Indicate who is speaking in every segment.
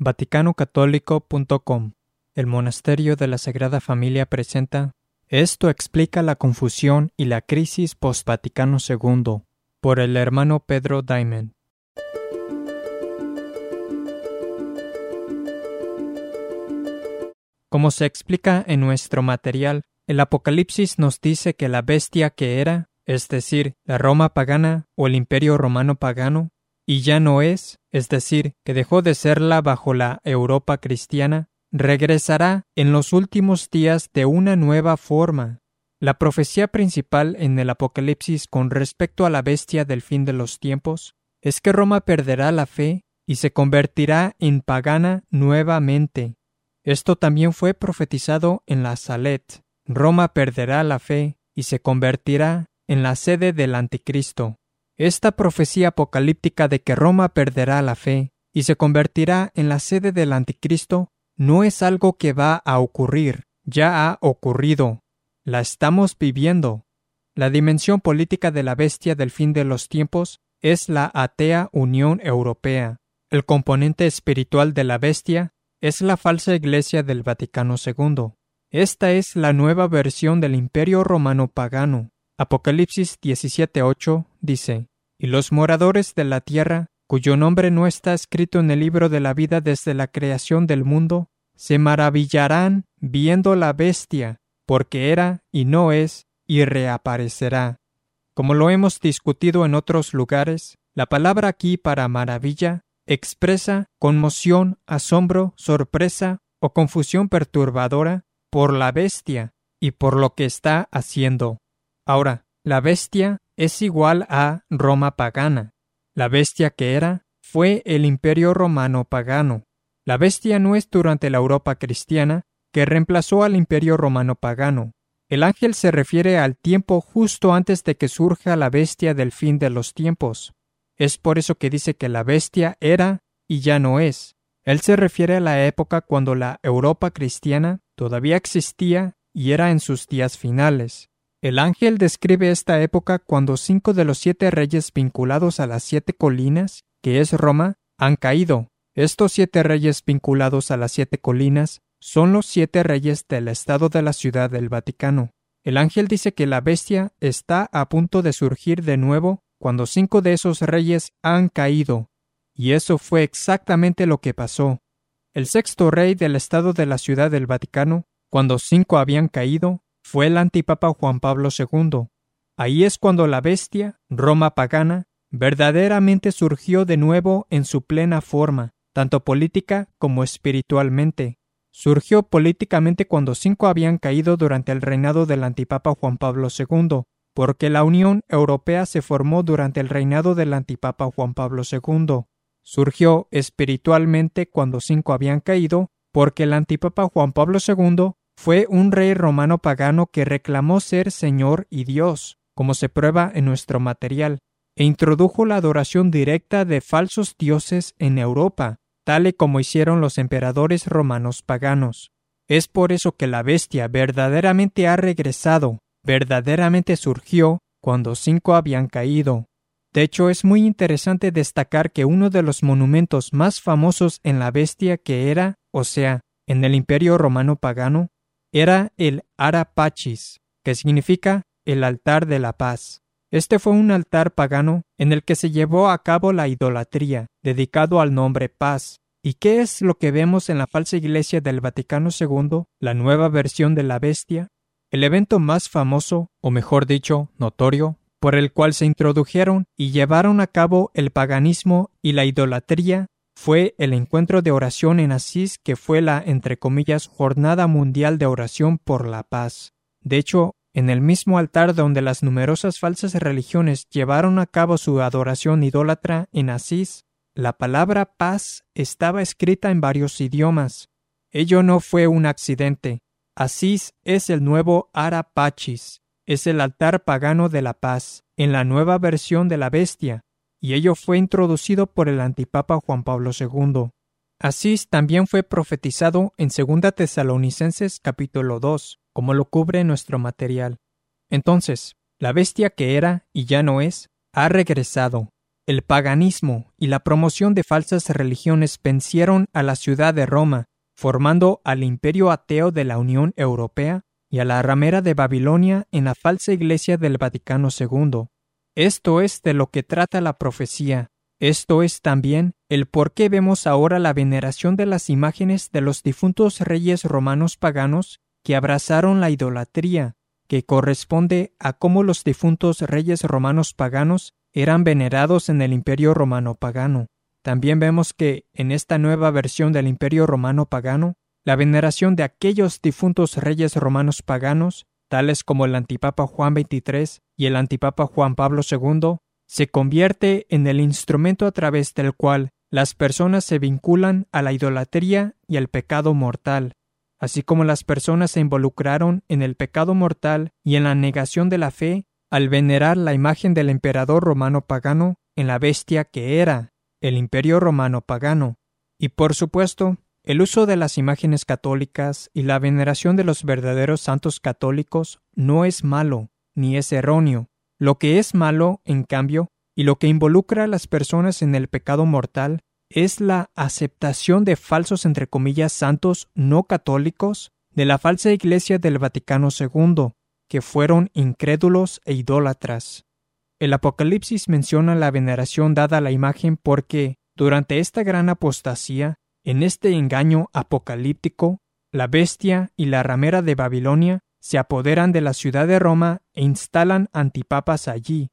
Speaker 1: VaticanOcatólico.com El Monasterio de la Sagrada Familia presenta Esto explica la confusión y la crisis post-Vaticano II por el hermano Pedro Diamond. Como se explica en nuestro material, el Apocalipsis nos dice que la bestia que era, es decir, la Roma pagana o el Imperio romano pagano, y ya no es, es decir, que dejó de serla bajo la Europa cristiana, regresará en los últimos días de una nueva forma. La profecía principal en el Apocalipsis con respecto a la bestia del fin de los tiempos es que Roma perderá la fe y se convertirá en pagana nuevamente. Esto también fue profetizado en la Salet. Roma perderá la fe y se convertirá en la sede del anticristo. Esta profecía apocalíptica de que Roma perderá la fe y se convertirá en la sede del anticristo no es algo que va a ocurrir, ya ha ocurrido. La estamos viviendo. La dimensión política de la bestia del fin de los tiempos es la atea Unión Europea. El componente espiritual de la bestia es la falsa Iglesia del Vaticano II. Esta es la nueva versión del Imperio Romano pagano. Apocalipsis 17:8 dice, Y los moradores de la tierra, cuyo nombre no está escrito en el libro de la vida desde la creación del mundo, se maravillarán viendo la bestia, porque era y no es, y reaparecerá. Como lo hemos discutido en otros lugares, la palabra aquí para maravilla expresa conmoción, asombro, sorpresa o confusión perturbadora por la bestia y por lo que está haciendo. Ahora, la bestia es igual a Roma pagana. La bestia que era fue el imperio romano pagano. La bestia no es durante la Europa cristiana que reemplazó al imperio romano pagano. El ángel se refiere al tiempo justo antes de que surja la bestia del fin de los tiempos. Es por eso que dice que la bestia era y ya no es. Él se refiere a la época cuando la Europa cristiana todavía existía y era en sus días finales. El ángel describe esta época cuando cinco de los siete reyes vinculados a las siete colinas, que es Roma, han caído. Estos siete reyes vinculados a las siete colinas son los siete reyes del estado de la ciudad del Vaticano. El ángel dice que la bestia está a punto de surgir de nuevo cuando cinco de esos reyes han caído. Y eso fue exactamente lo que pasó. El sexto rey del estado de la ciudad del Vaticano, cuando cinco habían caído, fue el antipapa Juan Pablo II. Ahí es cuando la bestia, Roma pagana, verdaderamente surgió de nuevo en su plena forma, tanto política como espiritualmente. Surgió políticamente cuando cinco habían caído durante el reinado del antipapa Juan Pablo II, porque la Unión Europea se formó durante el reinado del antipapa Juan Pablo II. Surgió espiritualmente cuando cinco habían caído, porque el antipapa Juan Pablo II fue un rey romano pagano que reclamó ser Señor y Dios, como se prueba en nuestro material, e introdujo la adoración directa de falsos dioses en Europa, tal y como hicieron los emperadores romanos paganos. Es por eso que la bestia verdaderamente ha regresado, verdaderamente surgió cuando cinco habían caído. De hecho, es muy interesante destacar que uno de los monumentos más famosos en la bestia que era, o sea, en el imperio romano pagano, era el Arapachis, que significa el altar de la paz. Este fue un altar pagano en el que se llevó a cabo la idolatría, dedicado al nombre paz. ¿Y qué es lo que vemos en la falsa iglesia del Vaticano II, la nueva versión de la bestia? El evento más famoso, o mejor dicho, notorio, por el cual se introdujeron y llevaron a cabo el paganismo y la idolatría fue el encuentro de oración en Asís que fue la, entre comillas, Jornada Mundial de Oración por la Paz. De hecho, en el mismo altar donde las numerosas falsas religiones llevaron a cabo su adoración idólatra en Asís, la palabra paz estaba escrita en varios idiomas. Ello no fue un accidente. Asís es el nuevo Arapachis, es el altar pagano de la paz, en la nueva versión de la bestia, y ello fue introducido por el antipapa Juan Pablo II. Asís también fue profetizado en 2 Tesalonicenses capítulo 2, como lo cubre nuestro material. Entonces, la bestia que era y ya no es, ha regresado. el paganismo y la promoción de falsas religiones vencieron a la ciudad de Roma, formando al imperio ateo de la Unión Europea y a la ramera de Babilonia en la falsa iglesia del Vaticano II. Esto es de lo que trata la profecía. Esto es también el por qué vemos ahora la veneración de las imágenes de los difuntos reyes romanos paganos que abrazaron la idolatría, que corresponde a cómo los difuntos reyes romanos paganos eran venerados en el imperio romano pagano. También vemos que en esta nueva versión del imperio romano pagano, la veneración de aquellos difuntos reyes romanos paganos, tales como el antipapa Juan XXIII y el antipapa Juan Pablo II, se convierte en el instrumento a través del cual las personas se vinculan a la idolatría y al pecado mortal, así como las personas se involucraron en el pecado mortal y en la negación de la fe al venerar la imagen del emperador romano pagano en la bestia que era el imperio romano pagano, y por supuesto el uso de las imágenes católicas y la veneración de los verdaderos santos católicos no es malo, ni es erróneo. Lo que es malo, en cambio, y lo que involucra a las personas en el pecado mortal, es la aceptación de falsos entre comillas santos no católicos de la falsa Iglesia del Vaticano II, que fueron incrédulos e idólatras. El Apocalipsis menciona la veneración dada a la imagen porque, durante esta gran apostasía, en este engaño apocalíptico, la bestia y la ramera de Babilonia se apoderan de la ciudad de Roma e instalan antipapas allí.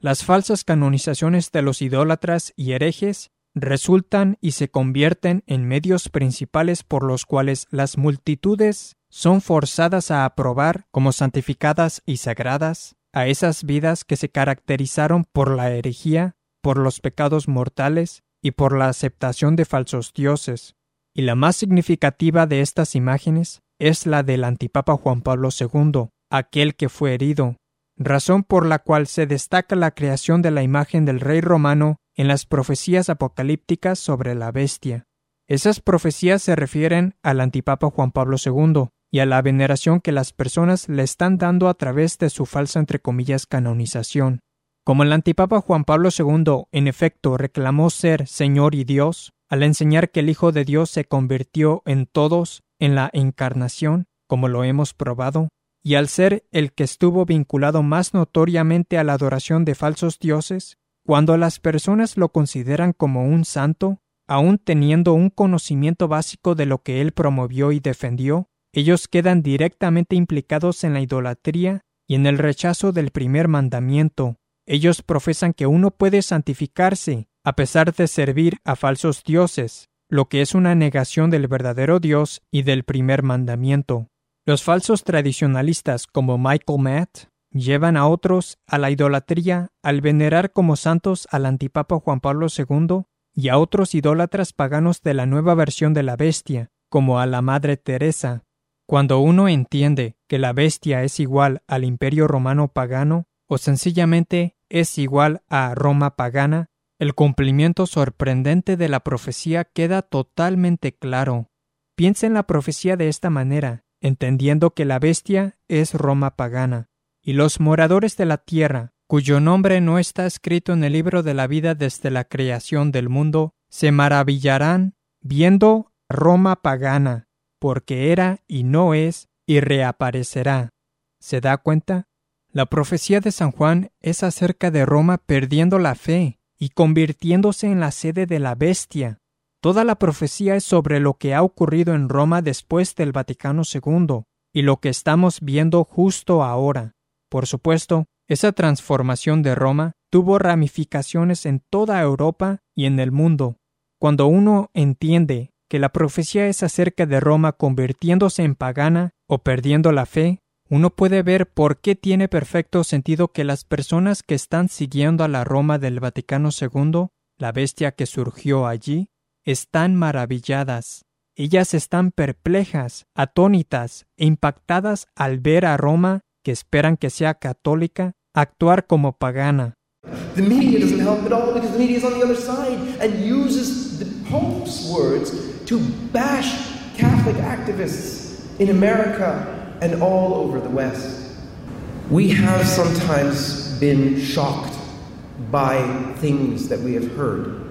Speaker 1: Las falsas canonizaciones de los idólatras y herejes resultan y se convierten en medios principales por los cuales las multitudes son forzadas a aprobar como santificadas y sagradas a esas vidas que se caracterizaron por la herejía, por los pecados mortales y por la aceptación de falsos dioses, y la más significativa de estas imágenes es la del antipapa Juan Pablo II, aquel que fue herido, razón por la cual se destaca la creación de la imagen del rey romano en las profecías apocalípticas sobre la bestia. Esas profecías se refieren al antipapa Juan Pablo II y a la veneración que las personas le están dando a través de su falsa entre comillas canonización. Como el antipapa Juan Pablo II en efecto reclamó ser Señor y Dios, al enseñar que el Hijo de Dios se convirtió en todos en la encarnación, como lo hemos probado, y al ser el que estuvo vinculado más notoriamente a la adoración de falsos dioses, cuando las personas lo consideran como un santo, aun teniendo un conocimiento básico de lo que él promovió y defendió, ellos quedan directamente implicados en la idolatría y en el rechazo del primer mandamiento, ellos profesan que uno puede santificarse a pesar de servir a falsos dioses, lo que es una negación del verdadero Dios y del primer mandamiento. Los falsos tradicionalistas como Michael Matt llevan a otros a la idolatría al venerar como santos al antipapa Juan Pablo II y a otros idólatras paganos de la nueva versión de la bestia, como a la Madre Teresa. Cuando uno entiende que la bestia es igual al imperio romano pagano, o sencillamente es igual a Roma pagana, el cumplimiento sorprendente de la profecía queda totalmente claro. Piensa en la profecía de esta manera, entendiendo que la bestia es Roma pagana, y los moradores de la tierra, cuyo nombre no está escrito en el libro de la vida desde la creación del mundo, se maravillarán viendo Roma pagana, porque era y no es, y reaparecerá. ¿Se da cuenta? La profecía de San Juan es acerca de Roma perdiendo la fe y convirtiéndose en la sede de la bestia. Toda la profecía es sobre lo que ha ocurrido en Roma después del Vaticano II y lo que estamos viendo justo ahora. Por supuesto, esa transformación de Roma tuvo ramificaciones en toda Europa y en el mundo. Cuando uno entiende que la profecía es acerca de Roma convirtiéndose en pagana o perdiendo la fe, uno puede ver por qué tiene perfecto sentido que las personas que están siguiendo a la Roma del Vaticano II, la bestia que surgió allí, están maravilladas. Ellas están perplejas, atónitas e impactadas al ver a Roma, que esperan que sea católica, actuar como pagana. The media doesn't help at all because the media is on the other side and uses the Pope's words to bash Catholic activists in America and all over the West. We have sometimes been shocked
Speaker 2: by things that we have heard.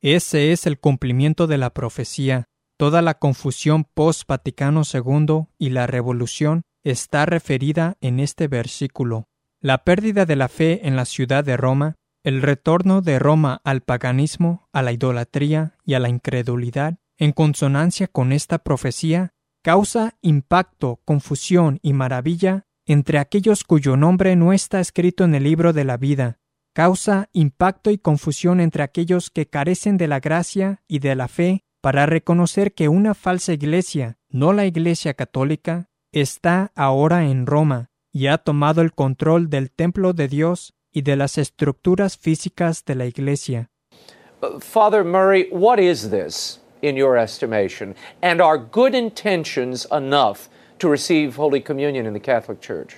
Speaker 1: Ese es el cumplimiento de la profecía. Toda la confusión post-Vaticano II y la revolución está referida en este versículo. La pérdida de la fe en la ciudad de Roma, el retorno de Roma al paganismo, a la idolatría y a la incredulidad, en consonancia con esta profecía, causa impacto, confusión y maravilla entre aquellos cuyo nombre no está escrito en el libro de la vida, causa impacto y confusión entre aquellos que carecen de la gracia y de la fe para reconocer que una falsa iglesia, no la iglesia católica, está ahora en Roma y ha tomado el control del templo de Dios y de las estructuras físicas de la iglesia.
Speaker 3: Father Murray, what is this, in your estimation? And are good intentions enough to receive Holy Communion in the Catholic Church?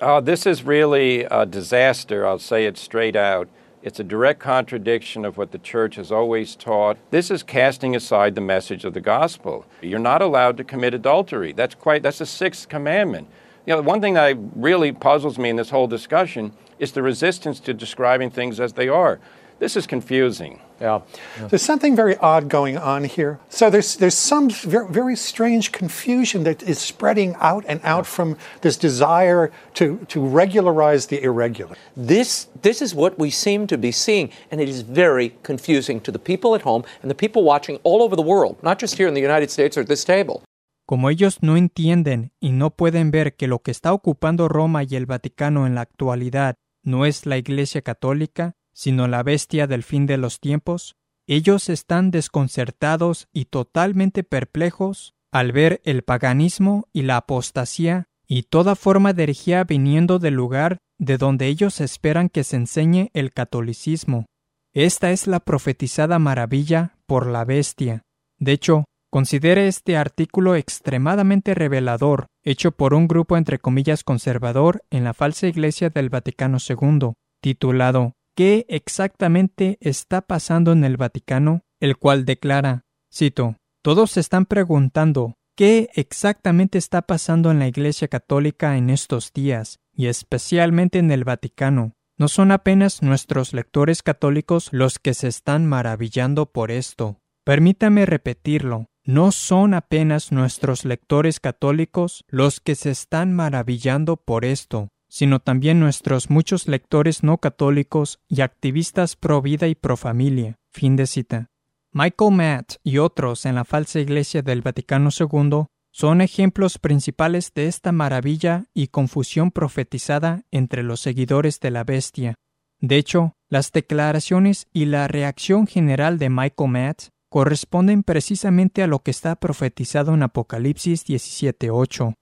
Speaker 4: Uh, this is really a disaster, I'll say it straight out. It's a direct contradiction of what the church has always taught. This is casting aside the message of the gospel. You're not allowed to commit adultery. That's quite that's the sixth commandment. You know, one thing that really puzzles me in this whole discussion is the resistance to describing things as they are. This is confusing.
Speaker 3: Yeah.
Speaker 5: There's something very odd going on here. So there's there's some very, very strange confusion that is spreading out and out from this desire to to regularize the irregular.
Speaker 3: This, this is what we seem to be seeing, and it is very confusing to the people at home and the people watching all over the world, not just here in the United States or at this table.
Speaker 1: Como ellos no entienden y no pueden ver que lo que está ocupando Roma y el Vaticano en la actualidad no es la Iglesia Católica, sino la bestia del fin de los tiempos, ellos están desconcertados y totalmente perplejos al ver el paganismo y la apostasía y toda forma de herejía viniendo del lugar de donde ellos esperan que se enseñe el catolicismo. Esta es la profetizada maravilla por la bestia. De hecho, considere este artículo extremadamente revelador, hecho por un grupo entre comillas conservador en la falsa iglesia del Vaticano II, titulado ¿Qué exactamente está pasando en el Vaticano? El cual declara, cito, Todos se están preguntando qué exactamente está pasando en la Iglesia Católica en estos días, y especialmente en el Vaticano. No son apenas nuestros lectores católicos los que se están maravillando por esto. Permítame repetirlo. No son apenas nuestros lectores católicos los que se están maravillando por esto, sino también nuestros muchos lectores no católicos y activistas pro vida y pro familia. Fin de cita. Michael Matt y otros en la falsa iglesia del Vaticano II son ejemplos principales de esta maravilla y confusión profetizada entre los seguidores de la bestia. De hecho, las declaraciones y la reacción general de Michael Matt corresponden precisamente a lo que está profetizado en Apocalipsis 17:8.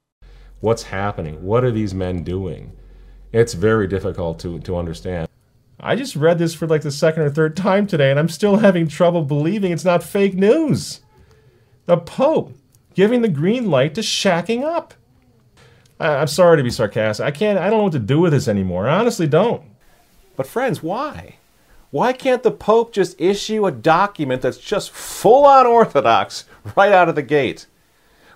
Speaker 6: What's happening? What are these men doing? It's very difficult to, to understand. I just read this for like the second or third time today, and I'm still having trouble believing it's not fake news. The Pope giving the green light to shacking up. I, I'm sorry to be sarcastic. I can't. I don't know what to do with this anymore. I honestly don't.
Speaker 7: But, friends, why? Why can't the Pope just issue a document that's just full on Orthodox right out of the gate?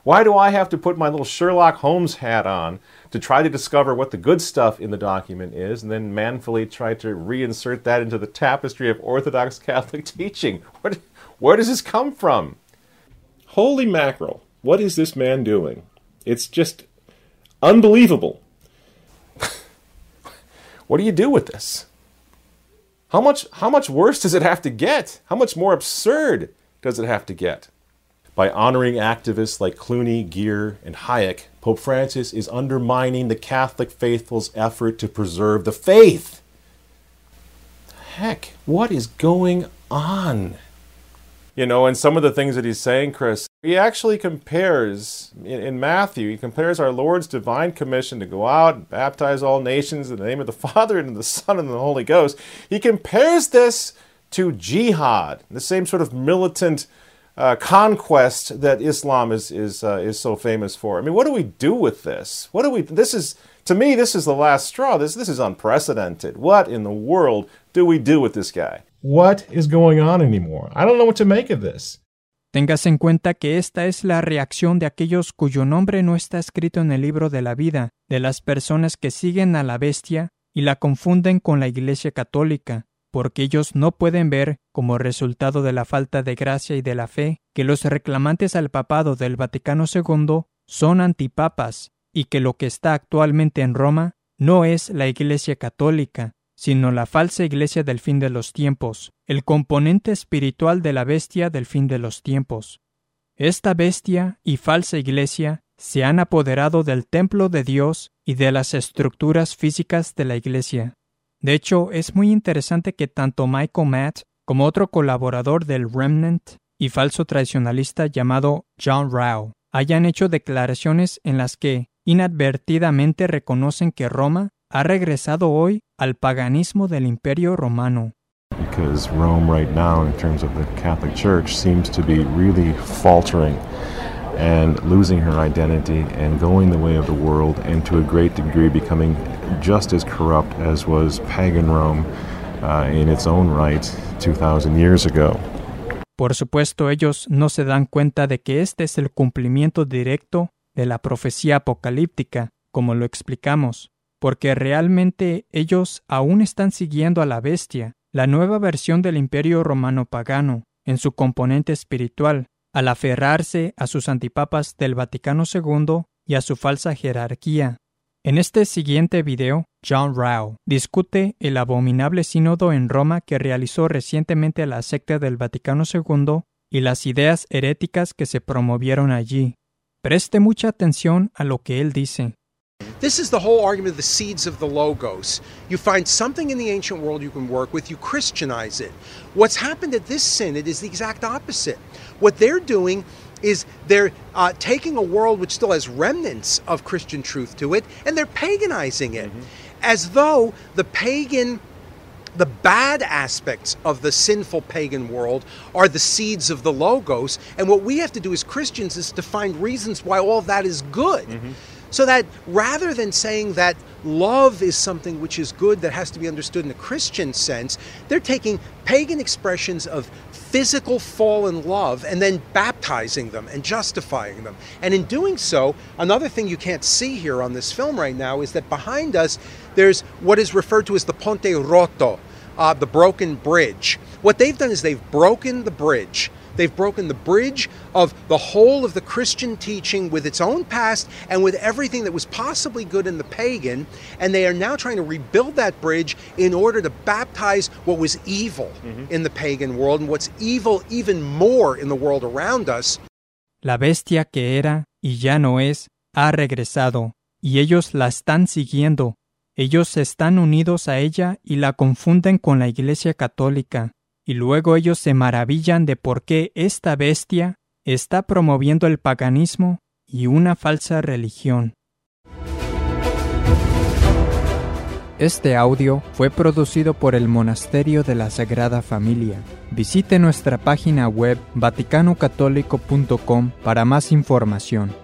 Speaker 7: Why do I have to put my little Sherlock Holmes hat on to try to discover what the good stuff in the document is and then manfully try to reinsert that into the tapestry of Orthodox Catholic teaching? Where, where does this come from?
Speaker 6: Holy mackerel! What is this man doing? It's just unbelievable.
Speaker 7: What do you do with this? How much, how much worse does it have to get? How much more absurd does it have to get? By honoring activists like Clooney, Gear, and Hayek, Pope Francis is undermining the Catholic faithful's effort to preserve the faith. Heck, what is going on? You know, and some of the things that he's saying, Chris, he actually compares, in, in, Matthew, he compares our Lord's divine commission to go out and baptize all nations in the name of the Father and the Son and the Holy Ghost. He compares this to jihad, the same sort of militant uh, conquest that Islam is is uh, is so famous for. I mean, what do we do with this? What do we? This is to me, this is the last straw. This this is unprecedented. What in the world do we do with this guy?
Speaker 6: What is going on anymore? I don't know what to make of this.
Speaker 1: Tengas en cuenta que esta es la reacción de aquellos cuyo nombre no está escrito en el libro de la vida, de las personas que siguen a la bestia y la confunden con la Iglesia Católica, porque ellos no pueden ver, como resultado de la falta de gracia y de la fe, que los reclamantes al papado del Vaticano II son antipapas y que lo que está actualmente en Roma no es la Iglesia Católica, sino la falsa Iglesia del fin de los tiempos, el componente espiritual de la bestia del fin de los tiempos. Esta bestia y falsa Iglesia se han apoderado del templo de Dios y de las estructuras físicas de la Iglesia. De hecho, es muy interesante que tanto Michael Matt como otro colaborador del Remnant y falso tradicionalista llamado John Rao hayan hecho declaraciones en las que inadvertidamente reconocen que Roma ha regresado hoy al paganismo del Imperio Romano.
Speaker 6: Because Rome right now in terms of the Catholic Church seems to be really faltering and losing her identity and going the way of the world and to a great degree becoming just as corrupt as was pagan Rome uh, in its own right 2000 years ago.
Speaker 1: Por supuesto, ellos no se dan cuenta de que este es el cumplimiento directo de la profecía apocalíptica, como lo explicamos, porque realmente ellos aún están siguiendo a la bestia, la nueva versión del imperio romano pagano, en su componente espiritual, al aferrarse a sus antipapas del Vaticano II y a su falsa jerarquía. En este siguiente video, John Rao discute el abominable sínodo en Roma que realizó recientemente la secta del Vaticano II y las ideas heréticas que se promovieron allí. Preste mucha atención a lo que él dice.
Speaker 2: This is the whole argument of the seeds of the logos. You find something in the ancient world you can work with, you Christianize it. What's happened at this synod is the exact opposite. What they're doing is they're uh, taking a world which still has remnants of Christian truth to it, and they're paganizing it, as though the pagan the bad aspects of the sinful pagan world are the seeds of the logos and what we have to do as christians is to find reasons why all that is good so that rather than saying that love is something which is good that has to be understood in a Christian sense, they're taking pagan expressions of physical fallen love and then baptizing them and justifying them. And in doing so, another thing you can't see here on this film right now is that behind us there's what is referred to as the Ponte Roto, uh, the broken bridge. What they've done is they've broken the bridge. They've broken the bridge of the whole of the Christian teaching with its own past and with everything that was possibly good in the pagan, and they are now trying to rebuild that bridge in order to baptize what was evil mm-hmm. in the pagan world and what's evil even more in the world around us.
Speaker 1: La bestia que era y ya no es, ha regresado, y ellos la están siguiendo. Ellos están unidos a ella y la confunden con la Iglesia Católica, y luego ellos se maravillan de por qué esta bestia está promoviendo el paganismo y una falsa religión. Este audio fue producido por el Monasterio de la Sagrada Familia. Visite nuestra página web vaticanocatólico.com para más información.